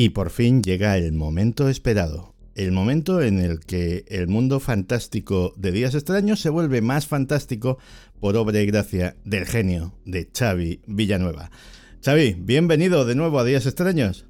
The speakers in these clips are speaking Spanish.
Y por fin llega el momento esperado, el momento en el que el mundo fantástico de Días Extraños se vuelve más fantástico por obra y gracia del genio de Xavi Villanueva. Xavi, bienvenido de nuevo a Días Extraños.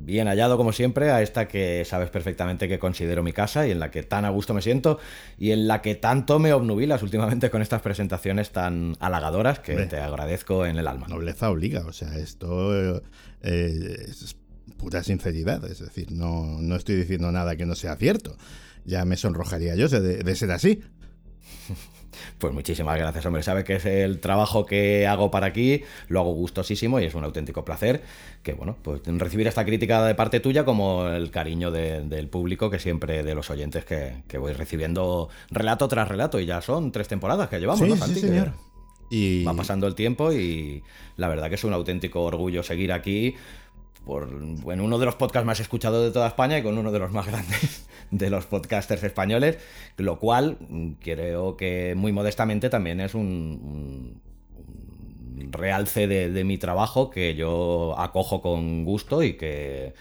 Bien hallado como siempre a esta que sabes perfectamente que considero mi casa y en la que tan a gusto me siento y en la que tanto me obnubilas últimamente con estas presentaciones tan halagadoras que te agradezco en el alma. Nobleza obliga, o sea, esto eh, es pura sinceridad, es decir, no, no estoy diciendo nada que no sea cierto. Ya me sonrojaría yo de, ser así. Pues muchísimas gracias, hombre. Sabe que es el trabajo que hago para aquí, lo hago gustosísimo y es un auténtico placer que, bueno, pues recibir esta crítica de parte tuya como el cariño del público que siempre de los oyentes que, voy recibiendo relato tras relato y ya son tres temporadas que llevamos, ¿no, Sí, señor. Y... Va pasando el tiempo y la verdad que es un auténtico orgullo seguir aquí por bueno, uno de los podcasts más escuchados de toda España y con uno de los más grandes de los podcasters españoles, lo cual mm, creo que muy modestamente también es un, realce de mi trabajo que yo acojo con gusto y que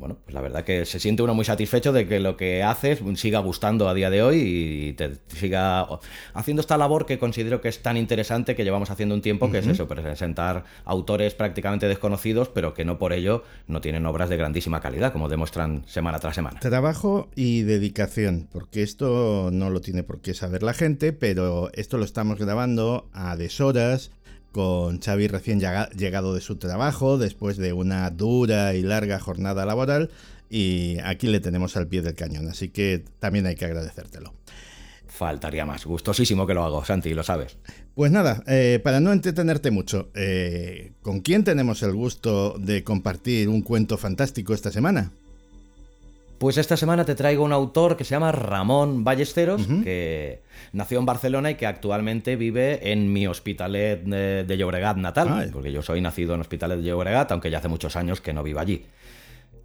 bueno, pues la verdad que se siente uno muy satisfecho de que lo que haces siga gustando a día de hoy y te siga haciendo esta labor que considero que es tan interesante que llevamos haciendo un tiempo, que es eso, presentar autores prácticamente desconocidos, pero que no por ello no tienen obras de grandísima calidad, como demuestran semana tras semana. Trabajo y dedicación, porque esto no lo tiene por qué saber la gente, pero esto lo estamos grabando a deshoras con Xavi recién llegado de su trabajo después de una dura y larga jornada laboral y aquí le tenemos al pie del cañón, así que también hay que agradecértelo. Faltaría más, gustosísimo que lo hago, Santi, lo sabes. Pues nada, eh, para no entretenerte mucho, eh, ¿con quién tenemos el gusto de compartir un cuento fantástico esta semana? Pues esta semana te traigo un autor que se llama Ramón Ballesteros, que nació en Barcelona y que actualmente vive en mi Hospitalet de, Llobregat natal, porque yo soy nacido en Hospitalet de Llobregat, aunque ya hace muchos años que no vivo allí.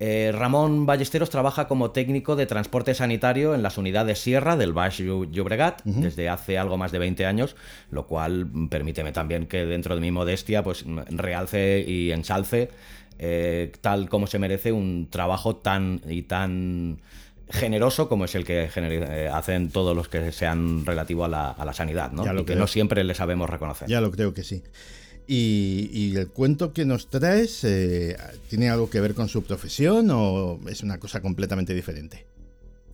Eh, Ramón Ballesteros trabaja como técnico de transporte sanitario en las unidades Sierra del Baix Llobregat desde hace algo más de 20 años, lo cual permíteme también que dentro de mi modestia pues realce y ensalce eh, tal como se merece un trabajo tan y tan generoso como es el que eh, hacen todos los que sean relativo a la, sanidad, ¿no? y que no siempre le sabemos reconocer. Ya lo creo que sí. Y, el cuento que nos traes, eh, ¿tiene algo que ver con su profesión o es una cosa completamente diferente?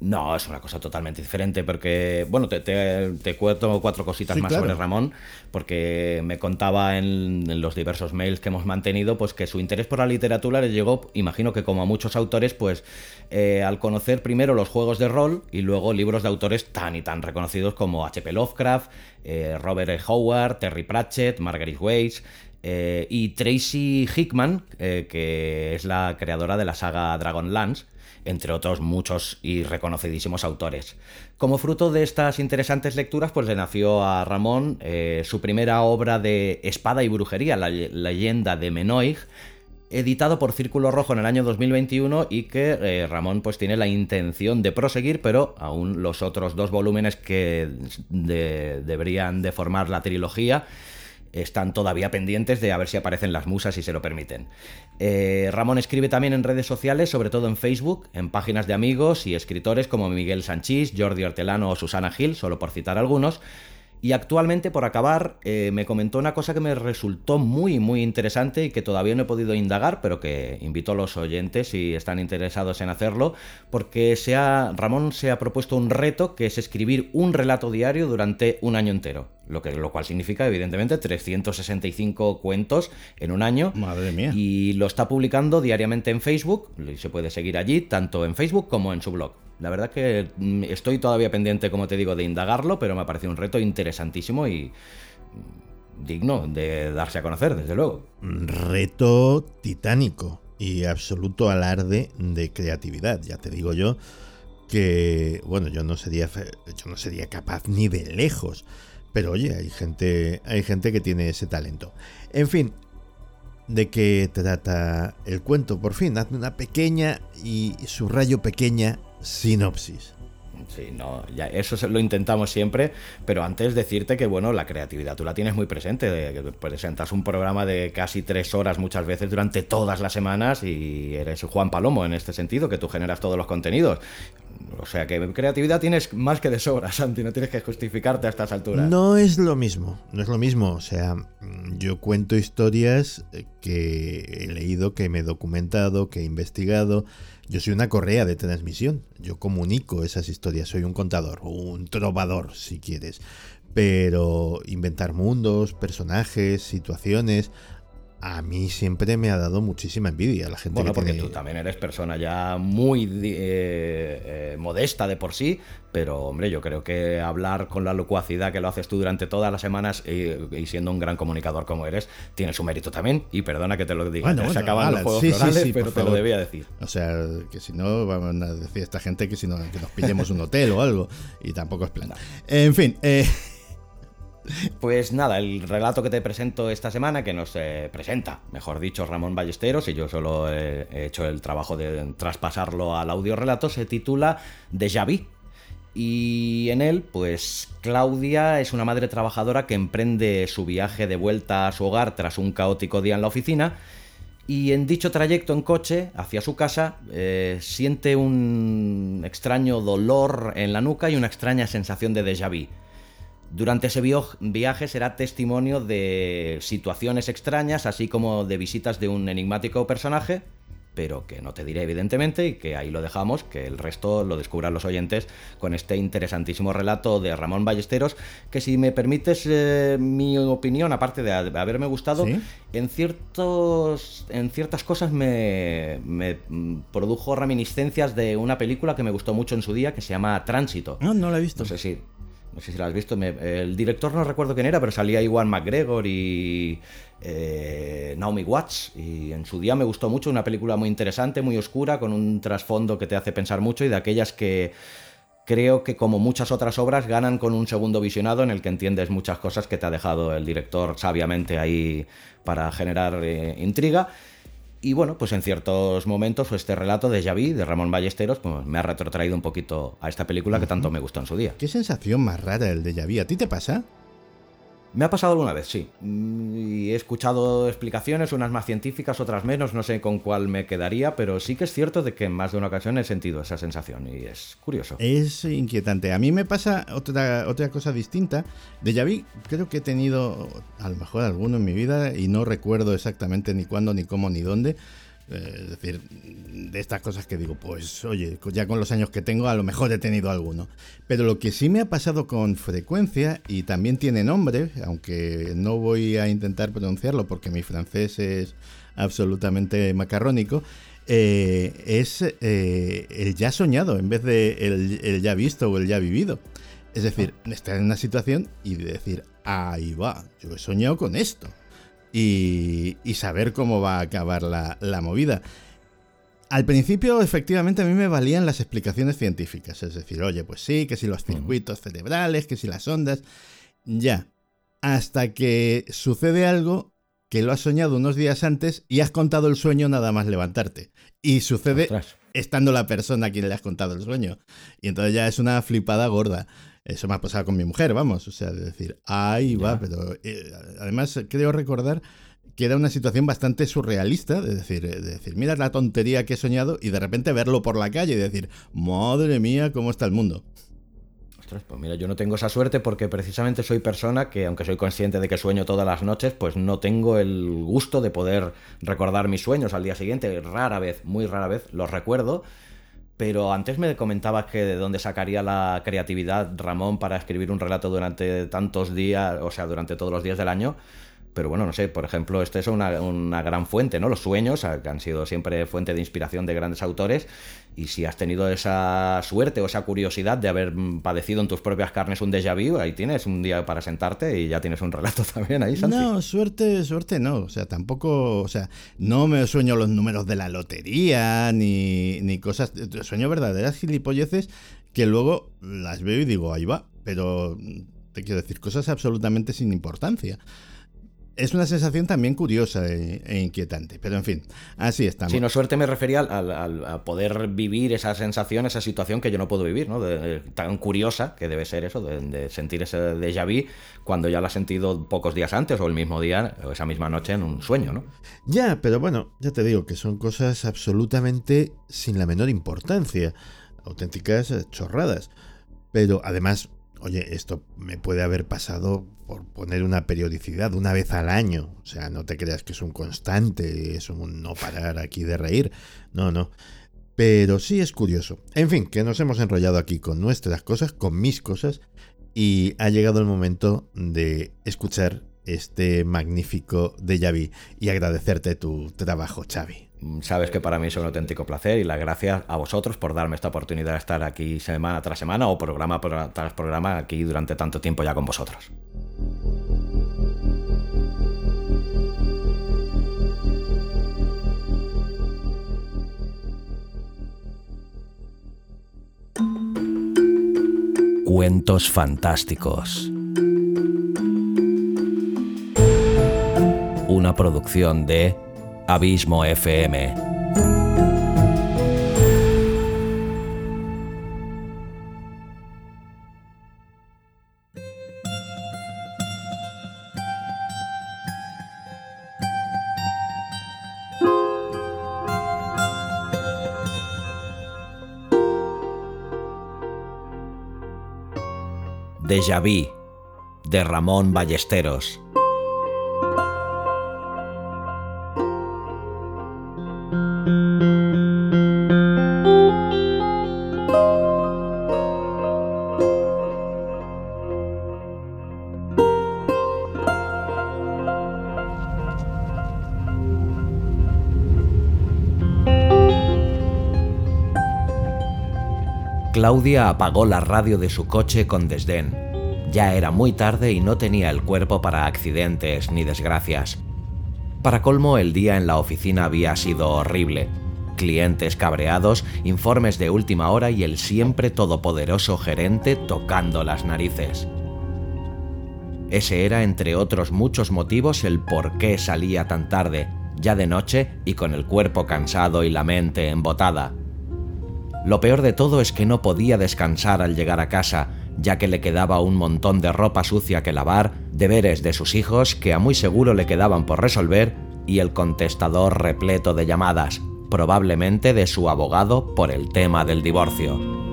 No, es una cosa totalmente diferente porque, bueno, te, te, cuento cuatro cositas más sobre Ramón, porque me contaba en, los diversos mails que hemos mantenido, pues que su interés por la literatura le llegó, imagino que como a muchos autores, pues eh, al conocer primero los juegos de rol y luego libros de autores tan y tan reconocidos como H.P. Lovecraft, eh, Robert E. Howard, Terry Pratchett, Margaret Weiss, eh, y Tracy Hickman, que es la creadora de la saga Dragonlance, entre otros muchos y reconocidísimos autores. Como fruto de estas interesantes lecturas, pues le nació a Ramón eh, su primera obra de espada y brujería, la leyenda de Menoig, editado por Círculo Rojo en el año 2021 y que eh, Ramón pues tiene la intención de proseguir, pero aún los otros dos volúmenes que deberían de formar la trilogía están todavía pendientes de a ver si aparecen las musas y se lo permiten. Eh, Ramón escribe también en redes sociales, sobre todo en Facebook, en páginas de amigos y escritores como Miguel Sanchís, Jordi Hortelano o Susana Gil, solo por citar algunos, y actualmente, por acabar, eh, me comentó una cosa que me resultó muy, muy interesante y que todavía no he podido indagar, pero que invito a los oyentes si están interesados en hacerlo, porque Ramón se ha propuesto un reto que es escribir un relato diario durante un año entero. Lo, que, lo cual significa, evidentemente, 365 cuentos en un año. Madre mía. Y lo está publicando diariamente en Facebook. Se puede seguir allí, tanto en Facebook como en su blog. La verdad que mm, estoy todavía pendiente, como te digo, de indagarlo, pero me ha parecido un reto interesantísimo y digno de darse a conocer, desde luego. Reto titánico y absoluto alarde de creatividad, ya te digo yo que bueno, yo no sería yo no sería capaz ni de lejos, pero oye, hay gente hay gente que tiene ese talento. En fin, ¿de qué trata el cuento? Por fin, hazme una pequeña y subrayo pequeña sinopsis. Sí, no, ya eso lo intentamos siempre, pero antes decirte que bueno, la creatividad tú la tienes muy presente, presentas un programa de casi tres horas muchas veces durante todas las semanas y eres Juan Palomo en este sentido, que tú generas todos los contenidos. O sea que creatividad tienes más que de sobra, Santi, no tienes que justificarte a estas alturas. No es lo mismo, no es lo mismo. O sea, yo cuento historias que he leído, que me he documentado, que he investigado yo soy una correa de transmisión. Yo comunico esas historias. Soy un contador, un trovador, si quieres. Pero inventar mundos, personajes, situaciones, a mí siempre me ha dado muchísima envidia la gente bueno, porque tú también eres persona ya muy eh, eh, modesta de por sí, pero hombre, yo creo que hablar con la locuacidad que lo haces tú durante todas las semanas y, siendo un gran comunicador como eres, tiene su mérito también. Y perdona que te lo diga, se acaban los juegos florales, pero te lo debía decir. O sea, que si no, vamos a decir a esta gente que si no, que nos pillemos un hotel o algo, y tampoco es plan. En fin, eh... Pues nada, el relato que te presento esta semana, que nos eh, presenta, mejor dicho, Ramón Ballesteros, y yo solo he, hecho el trabajo de traspasarlo al audio relato, se titula Déjà Vu. Y en él, pues Claudia es una madre trabajadora que emprende su viaje de vuelta a su hogar tras un caótico día en la oficina. Y en dicho trayecto en coche hacia su casa eh, siente un extraño dolor en la nuca y una extraña sensación de déjà vu. Durante ese viaje será testimonio de situaciones extrañas, así como de visitas de un enigmático personaje, pero que no te diré evidentemente y que ahí lo dejamos, que el resto lo descubran los oyentes con este interesantísimo relato de Ramón Ballesteros, que si me permites eh, mi opinión, aparte de haberme gustado, en, ciertos, en ciertas cosas me, me, produjo reminiscencias de una película que me gustó mucho en su día, que se llama Tránsito. No, no la he visto. No sé si no sé si la has visto. el director no recuerdo quién era, pero salía Iwan McGregor y eh, Naomi Watts. Y en su día me gustó mucho. Una película muy interesante, muy oscura, con un trasfondo que te hace pensar mucho y de aquellas que creo que como muchas otras obras ganan con un segundo visionado en el que entiendes muchas cosas que te ha dejado el director sabiamente ahí para generar eh, intriga. Y bueno, pues en ciertos momentos este relato de Javi, de Ramón Ballesteros, pues me ha retrotraído un poquito a esta película que tanto me gustó en su día. Qué sensación más rara el de Javi. ¿A ti te pasa? Me ha pasado alguna vez, sí. Y he escuchado explicaciones, unas más científicas, otras menos, no sé con cuál me quedaría, pero sí que es cierto de que en más de una ocasión he sentido esa sensación y es curioso. Es inquietante. A mí me pasa otra, otra cosa distinta. De vu creo que he tenido a lo mejor alguno en mi vida y no recuerdo exactamente ni cuándo, ni cómo, ni dónde. Eh, es decir, de estas cosas que digo, pues oye, ya con los años que tengo a lo mejor he tenido alguno. Pero lo que sí me ha pasado con frecuencia, y también tiene nombre, aunque no voy a intentar pronunciarlo porque mi francés es absolutamente macarrónico, eh, es eh, el ya soñado en vez de el, ya visto o el ya vivido. Es decir, estar en una situación y decir, ahí va, yo he soñado con esto y, saber cómo va a acabar la, movida. Al principio, efectivamente, a mí me valían las explicaciones científicas. Es decir, oye, pues sí, que si los circuitos cerebrales, que si las ondas. Ya. Hasta que sucede algo que lo has soñado unos días antes y has contado el sueño nada más levantarte. Y sucede estando la persona a quien le has contado el sueño. Y entonces ya es una flipada gorda. Eso me ha pasado con mi mujer, vamos. O sea, de decir, ahí va, pero eh, además creo recordar que era una situación bastante surrealista, de decir, de decir, mira la tontería que he soñado y de repente verlo por la calle y decir, madre mía, cómo está el mundo. Ostras, pues mira, yo no tengo esa suerte porque precisamente soy persona que, aunque soy consciente de que sueño todas las noches, pues no tengo el gusto de poder recordar mis sueños al día siguiente. Rara vez, muy rara vez, los recuerdo pero antes me comentabas que de dónde sacaría la creatividad Ramón para escribir un relato durante tantos días, o sea, durante todos los días del año. Pero bueno, no sé, por ejemplo, esta es una, una, gran fuente, ¿no? Los sueños que han sido siempre fuente de inspiración de grandes autores y si has tenido esa suerte o esa curiosidad de haber padecido en tus propias carnes un déjà vu, ahí tienes un día para sentarte y ya tienes un relato también ahí, Santi. No, suerte, suerte no, o sea, tampoco, o sea, no me sueño los números de la lotería ni, ni cosas, sueño verdaderas gilipolleces que luego las veo y digo, ahí va, pero te quiero decir, cosas absolutamente sin importancia es una sensación también curiosa e, e, inquietante, pero en fin, así estamos. Si no, suerte me refería al, a poder vivir esa sensación, esa situación que yo no puedo vivir, ¿no? tan curiosa que debe ser eso, de, sentir ese déjà vu cuando ya lo has sentido pocos días antes o el mismo día o esa misma noche en un sueño, ¿no? Ya, pero bueno, ya te digo que son cosas absolutamente sin la menor importancia, auténticas chorradas. Pero además, oye, esto me puede haber pasado por poner una periodicidad una vez al año. O sea, no te creas que es un constante, es un no parar aquí de reír. No, no. Pero sí es curioso. En fin, que nos hemos enrollado aquí con nuestras cosas, con mis cosas, y ha llegado el momento de escuchar este magnífico déjà vu y agradecerte tu trabajo, Xavi. Sabes que para mí es un auténtico placer y las gracias a vosotros por darme esta oportunidad de estar aquí semana tras semana o programa tras programa aquí durante tanto tiempo ya con vosotros. Cuentos fantásticos. Una producción de Abismo FM. Deja Vu, de Ramón Ballesteros. Claudia apagó la radio de su coche con desdén. Ya era muy tarde y no tenía el cuerpo para accidentes ni desgracias. Para colmo, el día en la oficina había sido horrible. Clientes cabreados, informes de última hora y el siempre todopoderoso gerente tocando las narices. Ese era, entre otros muchos motivos, el por qué salía tan tarde, ya de noche y con el cuerpo cansado y la mente embotada. Lo peor de todo es que no podía descansar al llegar a casa, ya que le quedaba un montón de ropa sucia que lavar, deberes de sus hijos que a muy seguro le quedaban por resolver y el contestador repleto de llamadas, probablemente de su abogado por el tema del divorcio.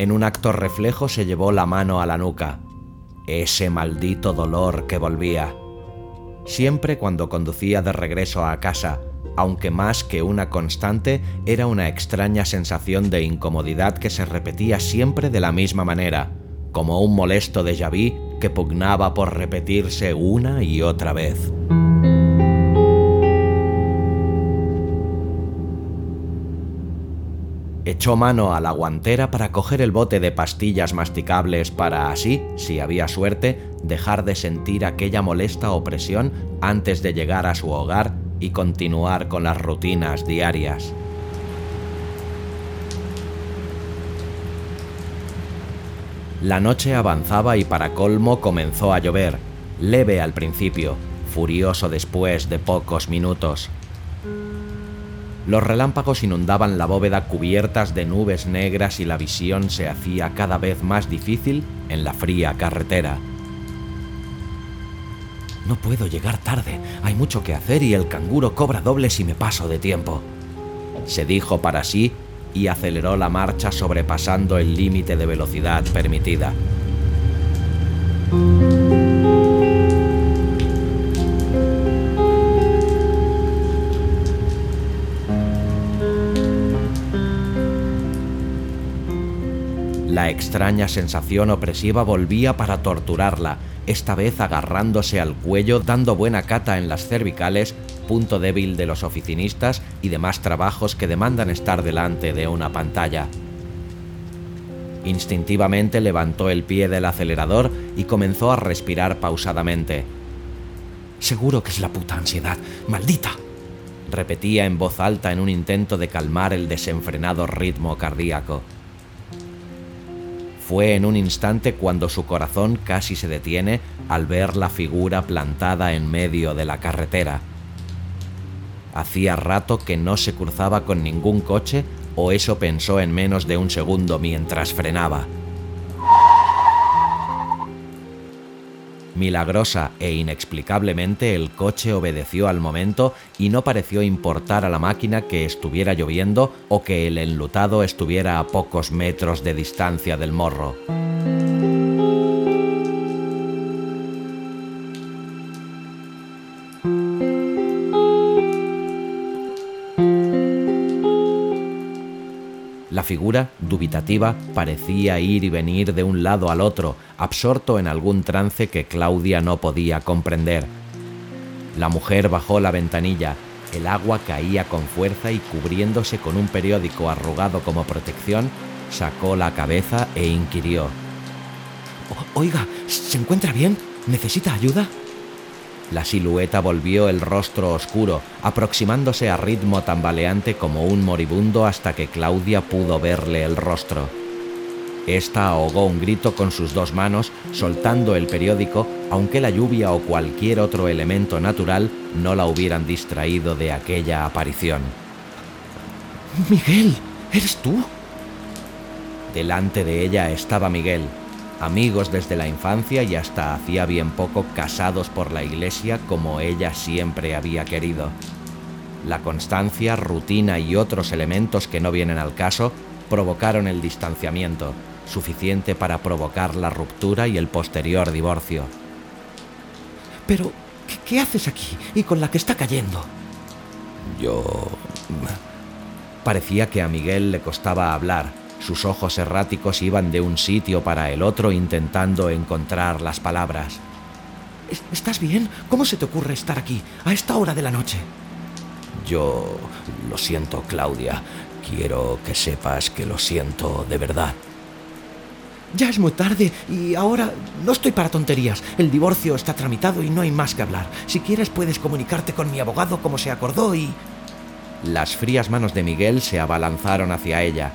En un acto reflejo se llevó la mano a la nuca. Ese maldito dolor que volvía. Siempre cuando conducía de regreso a casa, aunque más que una constante, era una extraña sensación de incomodidad que se repetía siempre de la misma manera, como un molesto déjà vu que pugnaba por repetirse una y otra vez. Echó mano a la guantera para coger el bote de pastillas masticables para así, si había suerte, dejar de sentir aquella molesta opresión antes de llegar a su hogar y continuar con las rutinas diarias. La noche avanzaba y para colmo comenzó a llover, leve al principio, furioso después de pocos minutos. Los relámpagos inundaban la bóveda cubiertas de nubes negras y la visión se hacía cada vez más difícil en la fría carretera. No puedo llegar tarde, hay mucho que hacer y el canguro cobra doble si me paso de tiempo. Se dijo para sí y aceleró la marcha sobrepasando el límite de velocidad permitida. La extraña sensación opresiva volvía para torturarla, esta vez agarrándose al cuello, dando buena cata en las cervicales, punto débil de los oficinistas y demás trabajos que demandan estar delante de una pantalla. Instintivamente levantó el pie del acelerador y comenzó a respirar pausadamente. Seguro que es la puta ansiedad, maldita. Repetía en voz alta en un intento de calmar el desenfrenado ritmo cardíaco. Fue en un instante cuando su corazón casi se detiene al ver la figura plantada en medio de la carretera. Hacía rato que no se cruzaba con ningún coche o eso pensó en menos de un segundo mientras frenaba. Milagrosa e inexplicablemente el coche obedeció al momento y no pareció importar a la máquina que estuviera lloviendo o que el enlutado estuviera a pocos metros de distancia del morro. Figura, dubitativa, parecía ir y venir de un lado al otro, absorto en algún trance que Claudia no podía comprender. La mujer bajó la ventanilla, el agua caía con fuerza y cubriéndose con un periódico arrugado como protección, sacó la cabeza e inquirió. Oiga, ¿se encuentra bien? ¿Necesita ayuda? La silueta volvió el rostro oscuro, aproximándose a ritmo tambaleante como un moribundo hasta que Claudia pudo verle el rostro. Esta ahogó un grito con sus dos manos, soltando el periódico, aunque la lluvia o cualquier otro elemento natural no la hubieran distraído de aquella aparición. Miguel, ¿eres tú? Delante de ella estaba Miguel, amigos desde la infancia y hasta hacía bien poco casados por la iglesia como ella siempre había querido. La constancia, rutina y otros elementos que no vienen al caso provocaron el distanciamiento, suficiente para provocar la ruptura y el posterior divorcio. Pero, ¿qué, haces aquí y con la que está cayendo? Yo... Parecía que a Miguel le costaba hablar, sus ojos erráticos iban de un sitio para el otro intentando encontrar las palabras. ¿Estás bien? ¿Cómo se te ocurre estar aquí, a esta hora de la noche? Yo lo siento, Claudia. Quiero que sepas que lo siento de verdad. Ya es muy tarde y ahora no estoy para tonterías. El divorcio está tramitado y no hay más que hablar. Si quieres puedes comunicarte con mi abogado como se acordó y... Las frías manos de Miguel se abalanzaron hacia ella.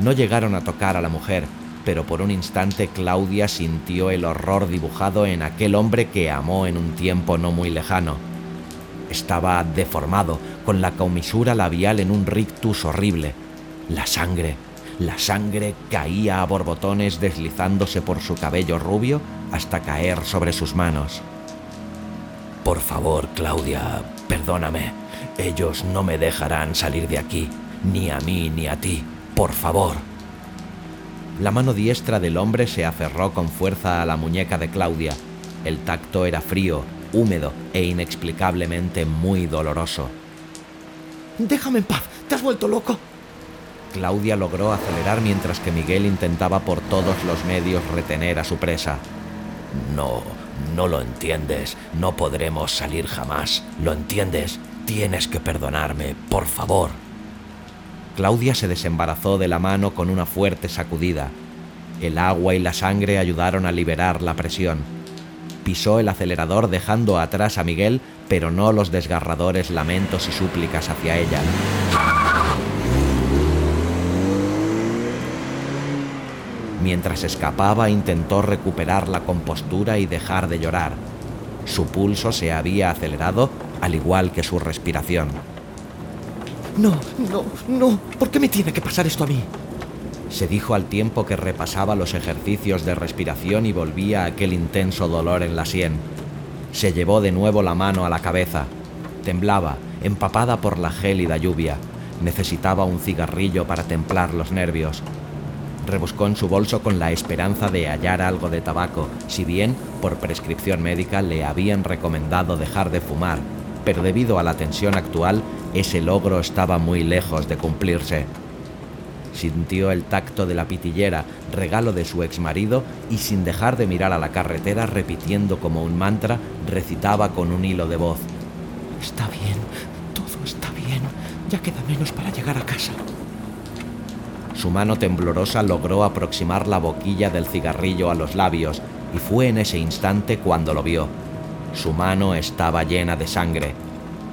No llegaron a tocar a la mujer, pero por un instante Claudia sintió el horror dibujado en aquel hombre que amó en un tiempo no muy lejano. Estaba deformado, con la comisura labial en un rictus horrible. La sangre, la sangre caía a borbotones deslizándose por su cabello rubio hasta caer sobre sus manos. Por favor, Claudia, perdóname. Ellos no me dejarán salir de aquí, ni a mí ni a ti. Por favor. La mano diestra del hombre se aferró con fuerza a la muñeca de Claudia. El tacto era frío, húmedo e inexplicablemente muy doloroso. Déjame en paz, te has vuelto loco. Claudia logró acelerar mientras que Miguel intentaba por todos los medios retener a su presa. No, no lo entiendes, no podremos salir jamás. ¿Lo entiendes? Tienes que perdonarme, por favor. Claudia se desembarazó de la mano con una fuerte sacudida. El agua y la sangre ayudaron a liberar la presión. Pisó el acelerador dejando atrás a Miguel, pero no los desgarradores lamentos y súplicas hacia ella. Mientras escapaba intentó recuperar la compostura y dejar de llorar. Su pulso se había acelerado, al igual que su respiración. No, no, no. ¿Por qué me tiene que pasar esto a mí? Se dijo al tiempo que repasaba los ejercicios de respiración y volvía aquel intenso dolor en la sien. Se llevó de nuevo la mano a la cabeza. Temblaba, empapada por la gélida lluvia. Necesitaba un cigarrillo para templar los nervios. Rebuscó en su bolso con la esperanza de hallar algo de tabaco, si bien, por prescripción médica, le habían recomendado dejar de fumar, pero debido a la tensión actual ese logro estaba muy lejos de cumplirse. Sintió el tacto de la pitillera, regalo de su exmarido, y sin dejar de mirar a la carretera, repitiendo como un mantra, recitaba con un hilo de voz. Está bien, todo está bien, ya queda menos para llegar a casa. Su mano temblorosa logró aproximar la boquilla del cigarrillo a los labios, y fue en ese instante cuando lo vio. Su mano estaba llena de sangre.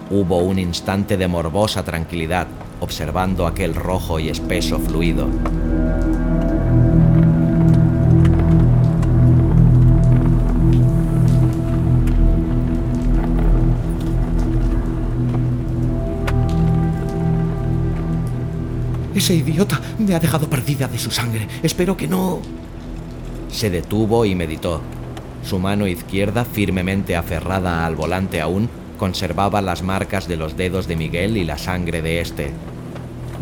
Hubo un instante de morbosa tranquilidad, observando aquel rojo y espeso fluido. Ese idiota me ha dejado perdida de su sangre. Espero que no... Se detuvo y meditó. Su mano izquierda, firmemente aferrada al volante aún, conservaba las marcas de los dedos de Miguel y la sangre de éste.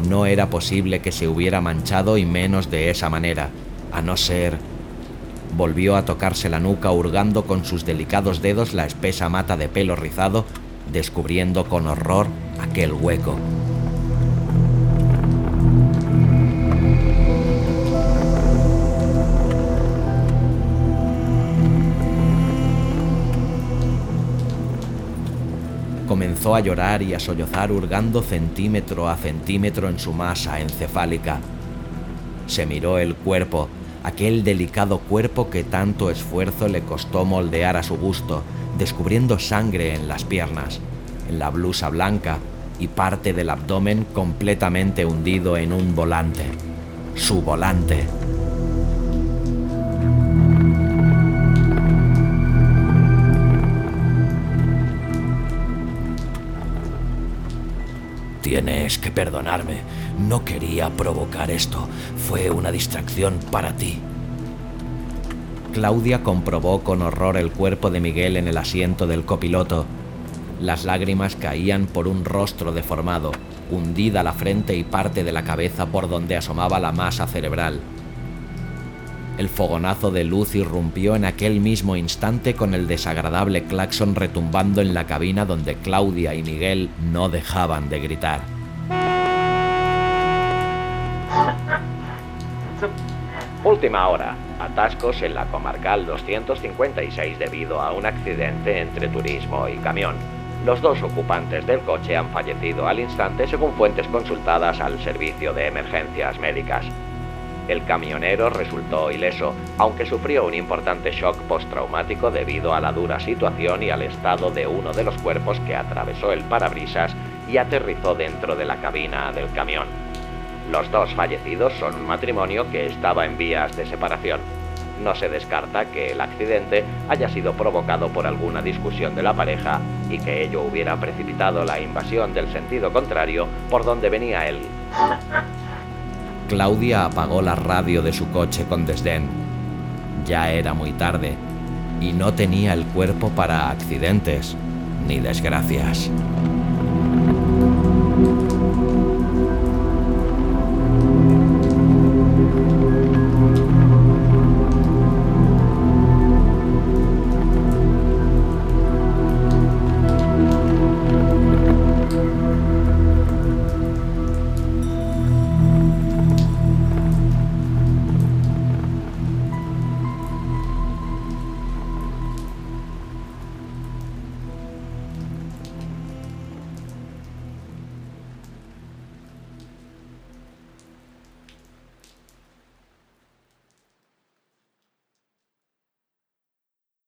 No era posible que se hubiera manchado y menos de esa manera, a no ser... Volvió a tocarse la nuca hurgando con sus delicados dedos la espesa mata de pelo rizado, descubriendo con horror aquel hueco. Comenzó a llorar y a sollozar hurgando centímetro a centímetro en su masa encefálica. Se miró el cuerpo, aquel delicado cuerpo que tanto esfuerzo le costó moldear a su gusto, descubriendo sangre en las piernas, en la blusa blanca y parte del abdomen completamente hundido en un volante. Su volante. Tienes que perdonarme. No quería provocar esto. Fue una distracción para ti. Claudia comprobó con horror el cuerpo de Miguel en el asiento del copiloto. Las lágrimas caían por un rostro deformado, hundida la frente y parte de la cabeza por donde asomaba la masa cerebral. El fogonazo de luz irrumpió en aquel mismo instante con el desagradable claxon retumbando en la cabina donde Claudia y Miguel no dejaban de gritar. Última hora. Atascos en la comarcal 256 debido a un accidente entre turismo y camión. Los dos ocupantes del coche han fallecido al instante según fuentes consultadas al servicio de emergencias médicas. El camionero resultó ileso, aunque sufrió un importante shock postraumático debido a la dura situación y al estado de uno de los cuerpos que atravesó el parabrisas y aterrizó dentro de la cabina del camión. Los dos fallecidos son un matrimonio que estaba en vías de separación. No se descarta que el accidente haya sido provocado por alguna discusión de la pareja y que ello hubiera precipitado la invasión del sentido contrario por donde venía él. Claudia apagó la radio de su coche con desdén. Ya era muy tarde y no tenía el cuerpo para accidentes ni desgracias.